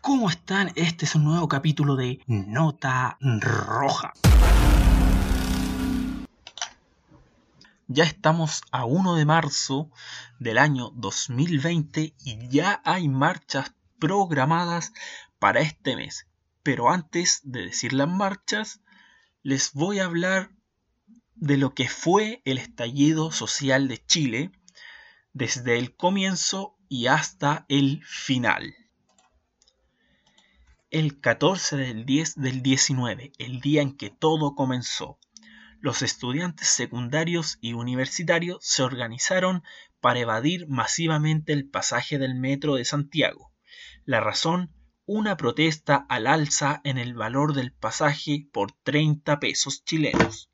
¿Cómo están? Este es un nuevo capítulo de Nota Roja. Ya estamos a 1 de marzo del año 2020 y ya hay marchas programadas para este mes. Pero antes de decir las marchas, les voy a hablar de lo que fue el estallido social de Chile desde el comienzo y hasta el final. El 14 del 10 del 19, el día en que todo comenzó, los estudiantes secundarios y universitarios se organizaron para evadir masivamente el pasaje del metro de Santiago. La razón, una protesta al alza en el valor del pasaje por 30 pesos chilenos.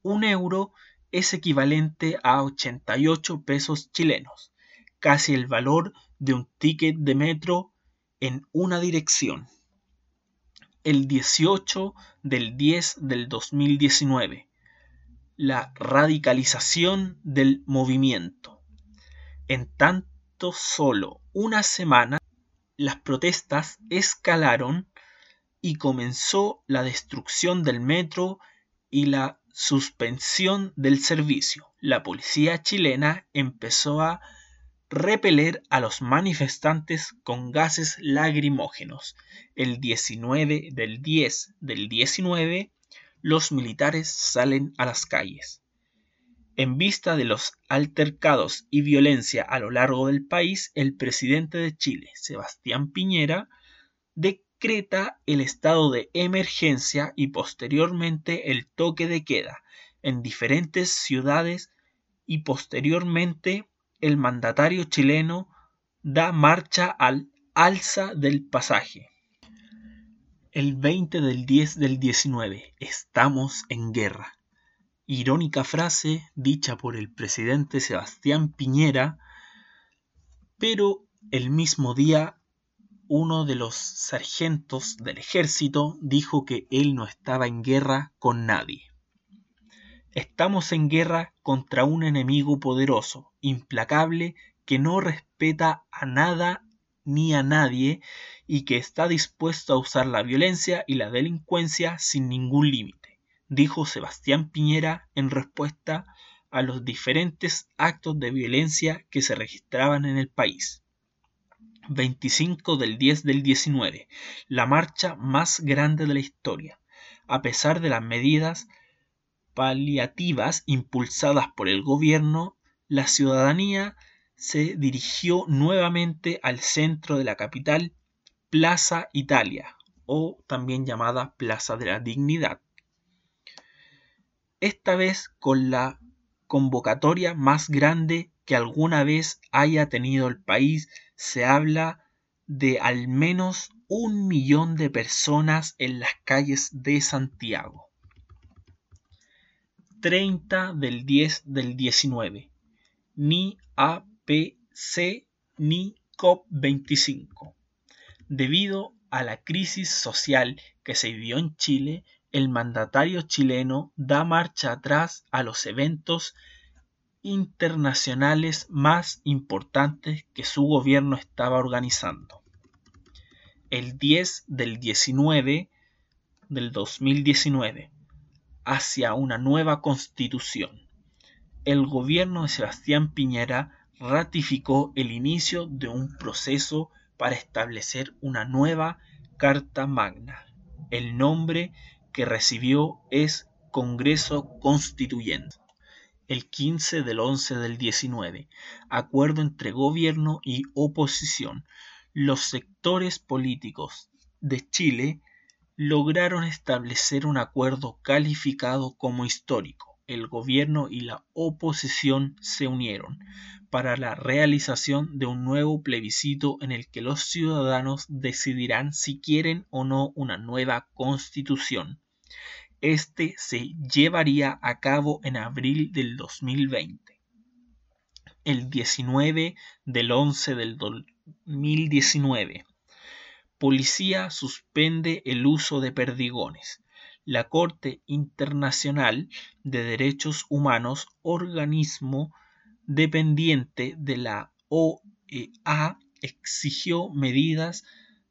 Un euro es equivalente a 88 pesos chilenos, casi el valor de un ticket de metro en una dirección. El 18 del 10 del 2019. La radicalización del movimiento. En tanto solo una semana, las protestas escalaron y comenzó la destrucción del metro y la suspensión del servicio. La policía chilena empezó a repeler a los manifestantes con gases lagrimógenos. El 19 del 10 del 19, los militares salen a las calles. En vista de los altercados y violencia a lo largo del país, el presidente de Chile, Sebastián Piñera, de el estado de emergencia y posteriormente el toque de queda en diferentes ciudades y posteriormente el mandatario chileno da marcha al alza del pasaje. El 20 del 10 del 19, estamos en guerra. Irónica frase dicha por el presidente Sebastián Piñera, pero el mismo día uno de los sargentos del ejército dijo que él no estaba en guerra con nadie. Estamos en guerra contra un enemigo poderoso, implacable, que no respeta a nada ni a nadie y que está dispuesto a usar la violencia y la delincuencia sin ningún límite, dijo Sebastián Piñera en respuesta a los diferentes actos de violencia que se registraban en el país. 25 del 10 del 19, la marcha más grande de la historia. A pesar de las medidas paliativas impulsadas por el gobierno, la ciudadanía se dirigió nuevamente al centro de la capital, Plaza Italia, o también llamada Plaza de la Dignidad. Esta vez con la convocatoria más grande que alguna vez haya tenido el país se habla de al menos un millón de personas en las calles de Santiago. 30 del 10 del 19. Ni APC ni COP25. Debido a la crisis social que se vivió en Chile, el mandatario chileno da marcha atrás a los eventos internacionales más importantes que su gobierno estaba organizando. El 10 del 19 del 2019, hacia una nueva constitución. El gobierno de Sebastián Piñera ratificó el inicio de un proceso para establecer una nueva Carta Magna. El nombre que recibió es Congreso Constituyente el 15 del 11 del 19, acuerdo entre gobierno y oposición. Los sectores políticos de Chile lograron establecer un acuerdo calificado como histórico. El gobierno y la oposición se unieron para la realización de un nuevo plebiscito en el que los ciudadanos decidirán si quieren o no una nueva constitución este se llevaría a cabo en abril del 2020. El 19 del 11 del 2019. Policía suspende el uso de perdigones. La Corte Internacional de Derechos Humanos, organismo dependiente de la OEA, exigió medidas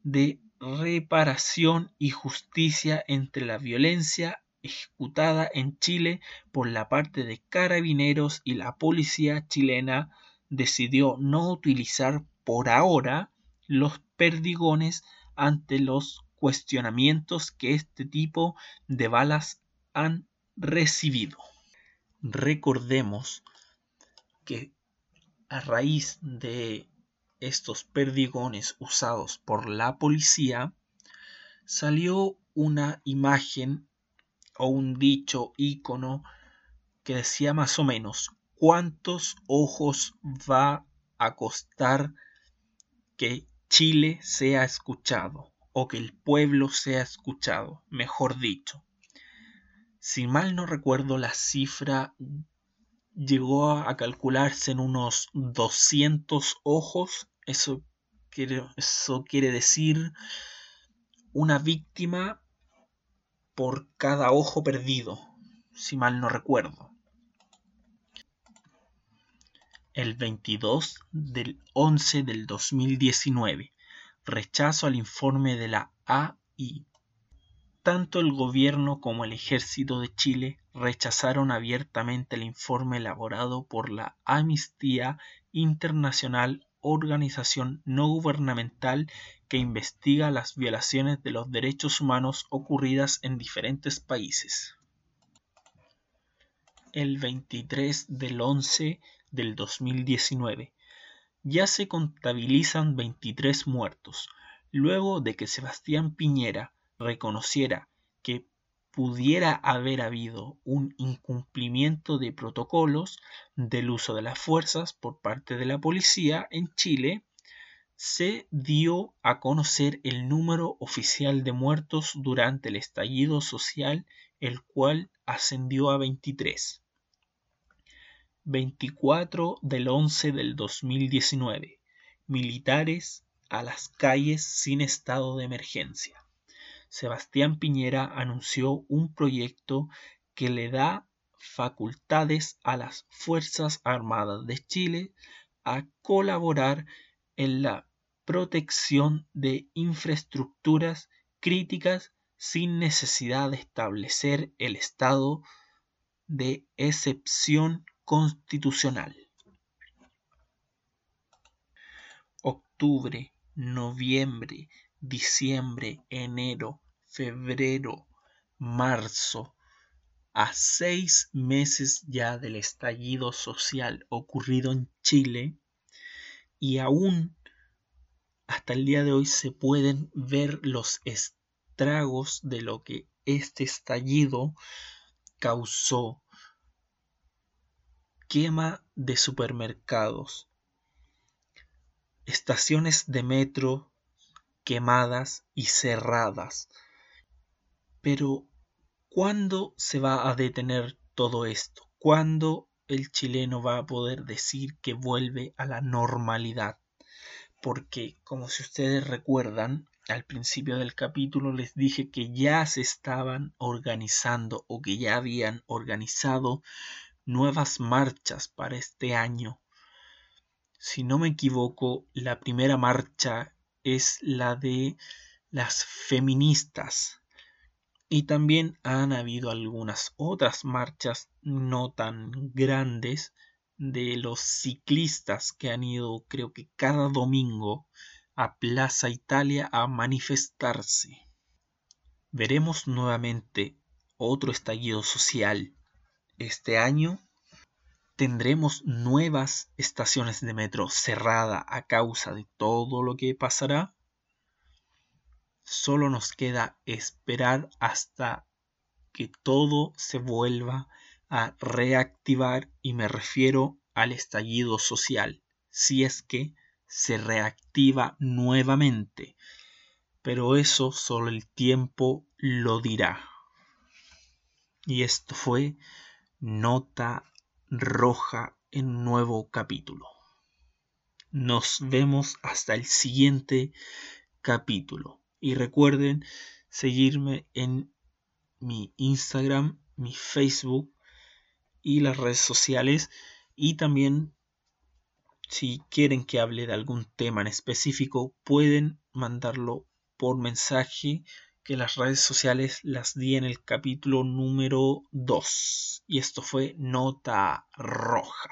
de reparación y justicia entre la violencia ejecutada en Chile por la parte de carabineros y la policía chilena decidió no utilizar por ahora los perdigones ante los cuestionamientos que este tipo de balas han recibido. Recordemos que a raíz de estos perdigones usados por la policía, salió una imagen o un dicho ícono que decía más o menos cuántos ojos va a costar que Chile sea escuchado o que el pueblo sea escuchado, mejor dicho. Si mal no recuerdo la cifra llegó a calcularse en unos 200 ojos eso quiere, eso quiere decir una víctima por cada ojo perdido, si mal no recuerdo. El 22 del 11 del 2019, rechazo al informe de la AI. Tanto el gobierno como el ejército de Chile rechazaron abiertamente el informe elaborado por la Amnistía Internacional organización no gubernamental que investiga las violaciones de los derechos humanos ocurridas en diferentes países. El 23 del 11 del 2019 ya se contabilizan 23 muertos, luego de que Sebastián Piñera reconociera que pudiera haber habido un incumplimiento de protocolos del uso de las fuerzas por parte de la policía en Chile, se dio a conocer el número oficial de muertos durante el estallido social, el cual ascendió a 23. 24 del 11 del 2019. Militares a las calles sin estado de emergencia. Sebastián Piñera anunció un proyecto que le da facultades a las Fuerzas Armadas de Chile a colaborar en la protección de infraestructuras críticas sin necesidad de establecer el estado de excepción constitucional. Octubre, noviembre, diciembre, enero, febrero, marzo, a seis meses ya del estallido social ocurrido en Chile y aún hasta el día de hoy se pueden ver los estragos de lo que este estallido causó. Quema de supermercados, estaciones de metro quemadas y cerradas. Pero, ¿cuándo se va a detener todo esto? ¿Cuándo el chileno va a poder decir que vuelve a la normalidad? Porque, como si ustedes recuerdan, al principio del capítulo les dije que ya se estaban organizando o que ya habían organizado nuevas marchas para este año. Si no me equivoco, la primera marcha es la de las feministas. Y también han habido algunas otras marchas no tan grandes de los ciclistas que han ido creo que cada domingo a Plaza Italia a manifestarse. Veremos nuevamente otro estallido social. Este año tendremos nuevas estaciones de metro cerrada a causa de todo lo que pasará. Solo nos queda esperar hasta que todo se vuelva a reactivar y me refiero al estallido social, si es que se reactiva nuevamente. Pero eso solo el tiempo lo dirá. Y esto fue Nota Roja en nuevo capítulo. Nos vemos hasta el siguiente capítulo. Y recuerden seguirme en mi Instagram, mi Facebook y las redes sociales. Y también Si quieren que hable de algún tema en específico, pueden mandarlo por mensaje que las redes sociales las di en el capítulo número 2. Y esto fue Nota Roja.